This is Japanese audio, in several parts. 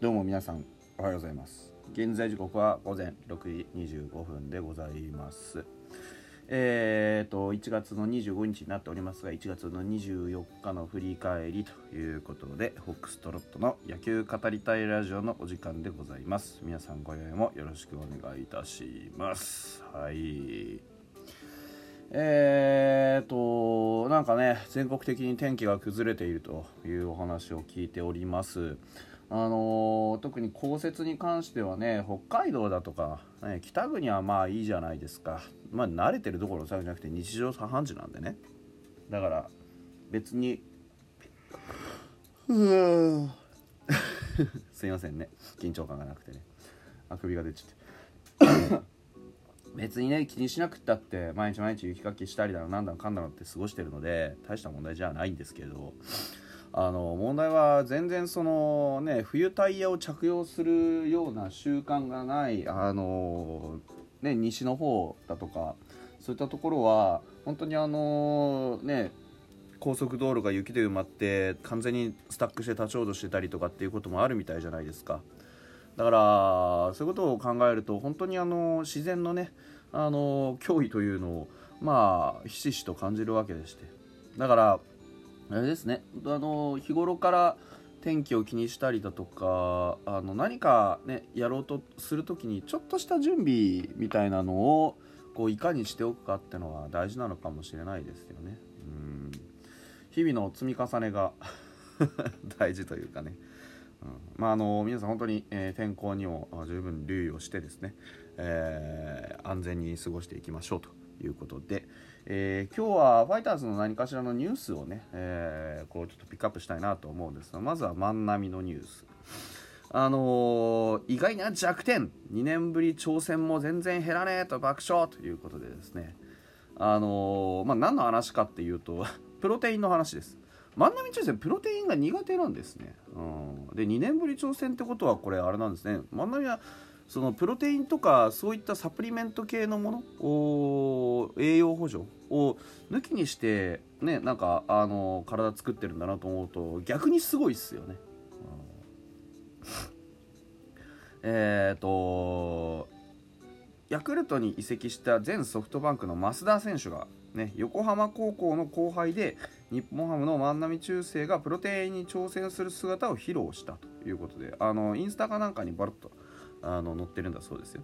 どうも皆さんおはようございます。現在時刻は午前6時25分でございます。えーと1月の25日になっておりますが1月の24日の振り返りということでホックストロットの野球語りたいラジオのお時間でございます。皆さんご用意もよろしくお願いいたします。はい。えーとなんかね全国的に天気が崩れているというお話を聞いております。あのー、特に降雪に関してはね北海道だとか、ね、北国はまあいいじゃないですか。まあ慣れてるどころじゃなくて日常茶飯事なんでね。だから別に すいませんね。緊張感がなくてね。あくびが出ちゃって。別にね気にしなくったって毎日毎日雪かきしたりだろなんだかんだろって過ごしてるので大した問題じゃないんですけどあの問題は全然そのね冬タイヤを着用するような習慣がないあのね西の方だとかそういったところは本当にあのね高速道路が雪で埋まって完全にスタックして立ち往生してたりとかっていうこともあるみたいじゃないですか。だからそういうことを考えると本当にあの自然のねあの脅威というのをまあひしひしと感じるわけでして。だからあれですね。あの日頃から天気を気にしたりだとかあの何かねやろうとする時にちょっとした準備みたいなのをこういかにしておくかってのは大事なのかもしれないですよね。うん。日々の積み重ねが 大事というかね、うん、まああの皆さん本当に、えー、天候にも十分留意をしてですね、えー、安全に過ごしていきましょうと。いうことで、えー、今日はファイターズの何かしらのニュースをね、えー、こうちょっとピックアップしたいなと思うんですがまずは万波のニュース。あのー、意外な弱点。2年ぶり挑戦も全然減らねえと爆笑ということでですね。あのー、まあ、何の話かっていうと プロテインの話です。万波抽選プロテインが苦手なんですね、うん、で2年ぶり挑戦ってことはこれあれなんですね。万波はそのプロテインとかそういったサプリメント系のものを栄養補助を抜きにしてねなんかあの体作ってるんだなと思うと逆にすごいっすよね。えっとヤクルトに移籍した前ソフトバンクの増田選手が、ね、横浜高校の後輩で日本ハムの万波中正がプロテインに挑戦する姿を披露したということであのインスタかなんかにバルッとあの載ってるんだそうですよ。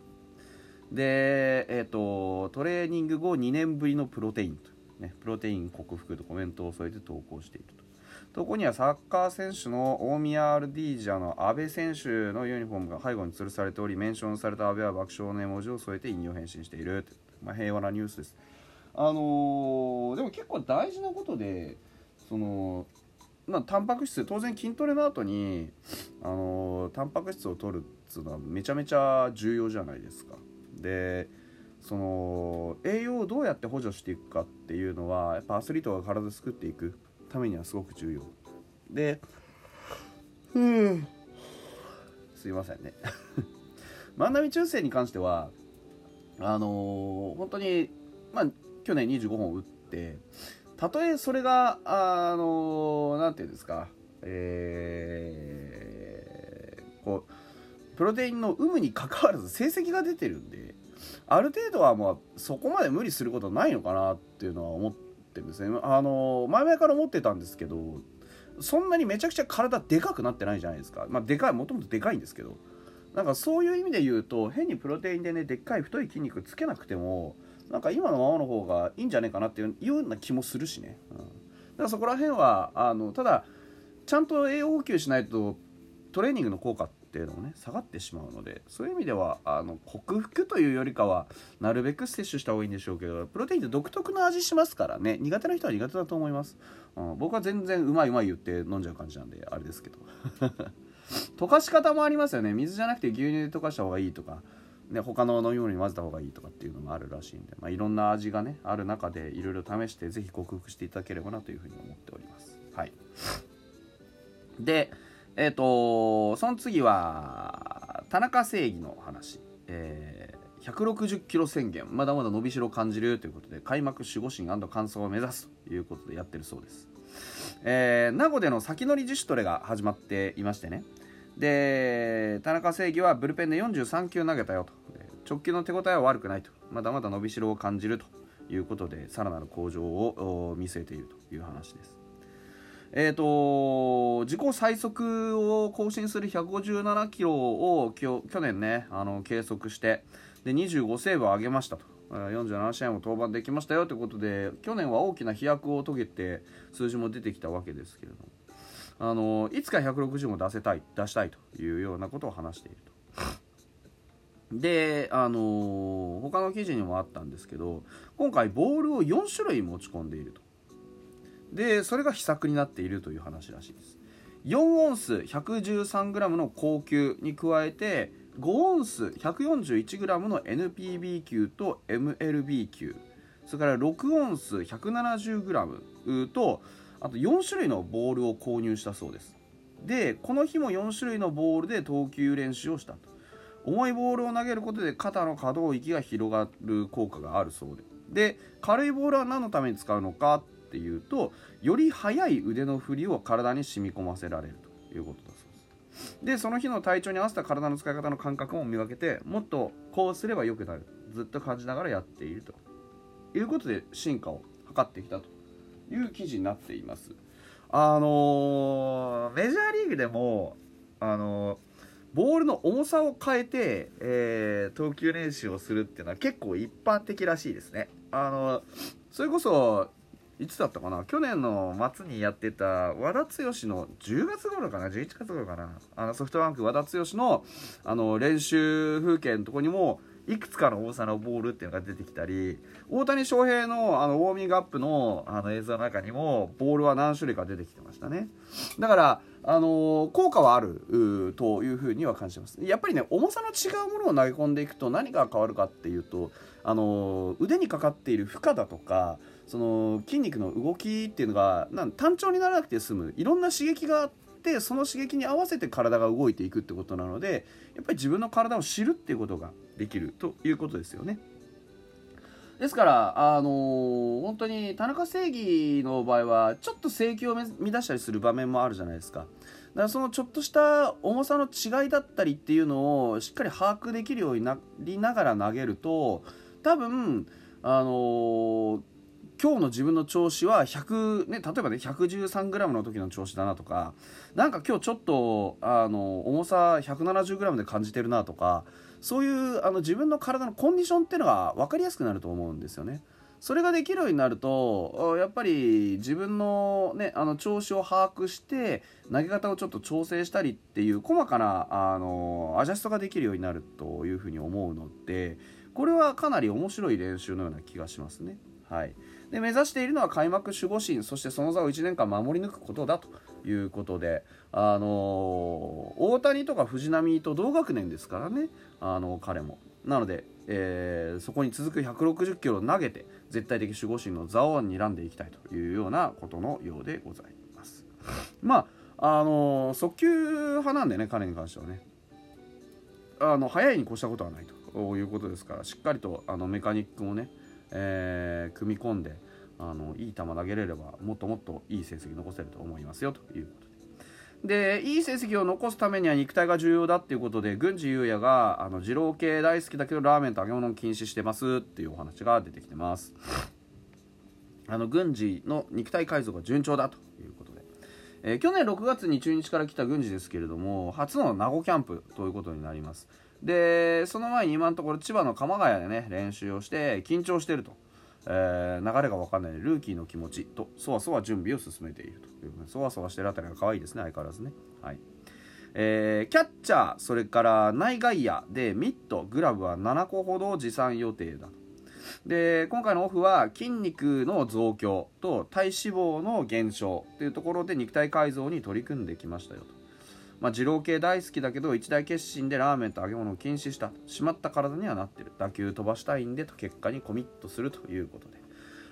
で、えーと、トレーニング後2年ぶりのプロテインと、ね、プロテイン克服とコメントを添えて投稿していると。投稿にはサッカー選手の大宮 RD ジャの阿部選手のユニフォームが背後に吊るされておりメンションされた阿部は爆笑の絵文字を添えて引用返信しているまあ、平和なニュースです。あのー、でも結構大事なことでそのまあ、タンパク質当然筋トレの後にあのー、タンパク質を取るつうのはめちゃめちゃ重要じゃないですか。でその栄養をどうやって補助していくかっていうのはやっぱアスリートが体作っていくためにはすごく重要。でうん。すいませんね。万波中世に関してはあのー、本当にまあ去年25本打ってたとえそれがあの何、て言うんですかえー、こうプロテインの有無にかかわらず成績が出てるんである程度はまあそこまで無理することないのかなっていうのは思ってるんですね。あの前々から思ってたんですけどそんなにめちゃくちゃ体でかくなってないじゃないですか。まあでかいもともとでかいんですけど。なんかそういう意味で言うと変にプロテインでねでっかい太い筋肉つけなくてもなんか今のままの方がいいんじゃねえかなっていうような気もするしね、うん、だからそこら辺はあのただちゃんと栄養補給しないとトレーニングの効果ていうのもね下がってしまうのでそういう意味ではあの克服というよりかはなるべく摂取した方がいいんでしょうけどプロテインって独特の味しますからね苦手な人は苦手だと思います、うん、僕は全然うまいうまい言って飲んじゃう感じなんであれですけど。溶かし方もありますよね。水じゃなくて牛乳で溶かした方がいいとかね、他の飲み物に混ぜた方がいいとかっていうのもあるらしいんで、まあ、いろんな味がねある中でいろいろ試してぜひ克服していただければなというふうに思っております。はい、でえっ、ー、とその次は田中正義の話、えー、160キロ宣言。まだまだ伸びしろを感じるということで開幕守護神完走を目指すということでやってるそうです。えー、名護での先乗り自主トレが始まっていましてね。で田中正義はブルペンで43球投げたよと。直球の手応えは悪くないと。まだまだ伸びしろを感じるということでさらなる向上を見据えているという話です。えーと、自己最速を更新する157キロを去年ねあの計測してで25セーブを上げましたと。47試合も登板できましたよということで去年は大きな飛躍を遂げて数字も出てきたわけですけれども。あのいつか160も出せたい出したいというようなことを話していると。であの他の記事にもあったんですけど今回ボールを4種類持ち込んでいると。でそれが秘策になっているという話らしいです。4オンス 113g の高級に加えて5オンス 141g の NPB 級と MLB 級。それから6オンス 170g とあと4種類のボールを購入したそうです。でこの日も4種類のボールで投球練習をしたと。重いボールを投げることで肩の可動域が広がる効果があるそうで。で軽いボールは何のために使うのかっっていうとより速い腕の振りを体に染み込ませられるということだそうです。でその日の体調に合わせた体の使い方の感覚も磨けてもっとこうすればよくなる。ずっと感じながらやっているということで進化を図ってきたという記事になっています。あのー、メジャーリーグでもあのーボールの重さを変えて、えー、投球練習をするっていうのは結構一般的らしいですね。あのそれこそいつだったかな？去年の末にやってた和田剛の10月頃かな？11月頃かな？あのソフトバンク和田剛のあの練習風景のとこにもいくつかの大さのボールっていうのが出てきたり大谷翔平のあのウォーミングアップのあの映像の中にもボールは何種類か出てきてましたね。だからあの効果はあるというふうには感じます。やっぱりね重さの違うものを投げ込んでいくと何が変わるかっていうとあの腕にかかっている負荷だとかその筋肉の動きっていうのがなん単調にならなくて済むいろんな刺激があってその刺激に合わせて体が動いていくってことなのでやっぱり自分の体を知るっていうことができるということですよね。ですから、あのー、本当に田中正義の場合はちょっと制球を乱したりする場面もあるじゃないですか。だからそのちょっとした重さの違いだったりっていうのをしっかり把握できるようになりながら投げると多分、あのー今日の自分の調子は100、ね、例えばね 113g の時の調子だなとかなんか今日ちょっとあの重さ 170g で感じてるなとかそういうあの自分の体のコンディションっていうのが分かりやすくなると思うんですよね。それができるようになるとやっぱり自分の,、ね、あの調子を把握して投げ方をちょっと調整したりっていう細かなあのアジャストができるようになるというふうに思うのでこれはかなり面白い練習のような気がしますね。はいで目指しているのは開幕守護神そしてその座を1年間守り抜くことだということで、あのー、大谷とか藤浪と同学年ですからね、あの彼も。なので、えー、そこに続く160キロを投げて絶対的守護神の座を睨んでいきたいというようなことのようでございます。まああの、速球派なんでね彼に関してはねあの速いに越したことはないということですからしっかりとあのメカニックもねえー、組み込んであのいい球投げれればもっともっといい成績残せると思いますよということで。でいい成績を残すためには肉体が重要だっていうことで郡司裕也があの二郎系大好きだけどラーメンと揚げ物を禁止してますっていうお話が出てきてますあの郡司の肉体改造が順調だということ、えー、去年6月に中日から来た郡司ですけれども初の名護キャンプということになります。でその前に今のところ千葉の鎌ヶ谷でね練習をして緊張してると、えー、流れが分かんないルーキーの気持ちとそわそわ準備を進めているという。そわそわしてるあたりが可愛いですね相変わらずね。はい。えー、キャッチャーそれから内外野でミットグラブは7個ほど持参予定だと。で今回のオフは筋肉の増強と体脂肪の減少というところで肉体改造に取り組んできましたよと。まあ、二郎系大好きだけど一大決心でラーメンと揚げ物を禁止した。しまった体にはなってる。打球飛ばしたいんでと結果にコミットするということで。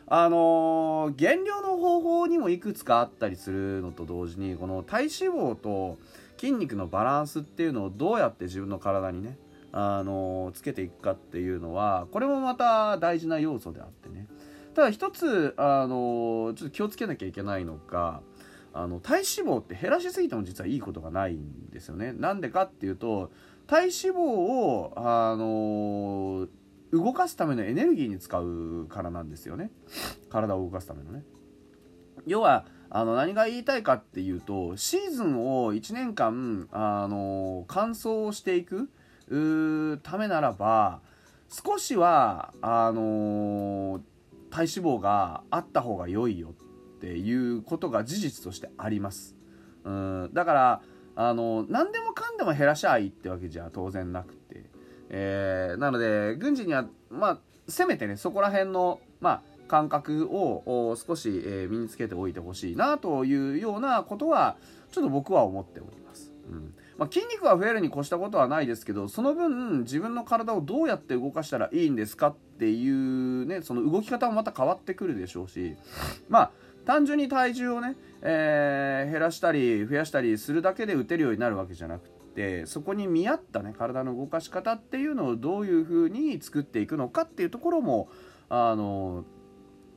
あのー、減量の方法にもいくつかあったりするのと同時にこの体脂肪と筋肉のバランスっていうのをどうやって自分の体にねあの、つけていくかっていうのはこれもまた大事な要素であってねただ一つ、あの、ちょっと気をつけなきゃいけないのがあの体脂肪って減らしすぎても実はいいことがないんですよね。なんでかっていうと体脂肪を、あの動かすためのエネルギーに使うからなんですよね体を動かすためのね。要はあの何が言いたいかっていうとシーズンを1年間、あの乾燥していくためならば少しはあの体脂肪があった方が良いよっていうことが事実としてあります。うんだからあの何でもかんでも減らしゃいいってわけじゃ当然なくて、えー、なので軍事にはまあせめてねそこら辺のまあ感覚を少し、えー、身につけておいてほしいなというようなことはちょっと僕は思っております。うんまあ、筋肉が増えるに越したことはないですけどその分自分の体をどうやって動かしたらいいんですかっていうねその動き方もまた変わってくるでしょうしまあ単純に体重をね、えー、減らしたり増やしたりするだけで打てるようになるわけじゃなくてそこに見合ったね体の動かし方っていうのをどういうふうに作っていくのかっていうところもあの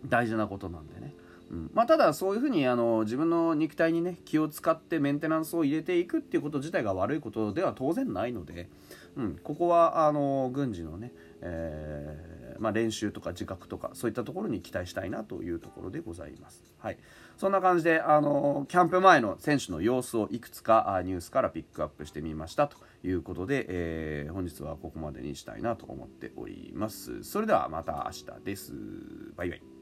大事なことなんでね。うんまあ、ただそういうふうにあの自分の肉体にね気を使ってメンテナンスを入れていくっていうこと自体が悪いことでは当然ないので、うん、ここはあの軍事のね、えーまあ、練習とか自覚とかそういったところに期待したいなというところでございます。はい、そんな感じであのキャンプ前の選手の様子をいくつかニュースからピックアップしてみましたということで、えー、本日はここまでにしたいなと思っております。それではまた明日です。バイバイ。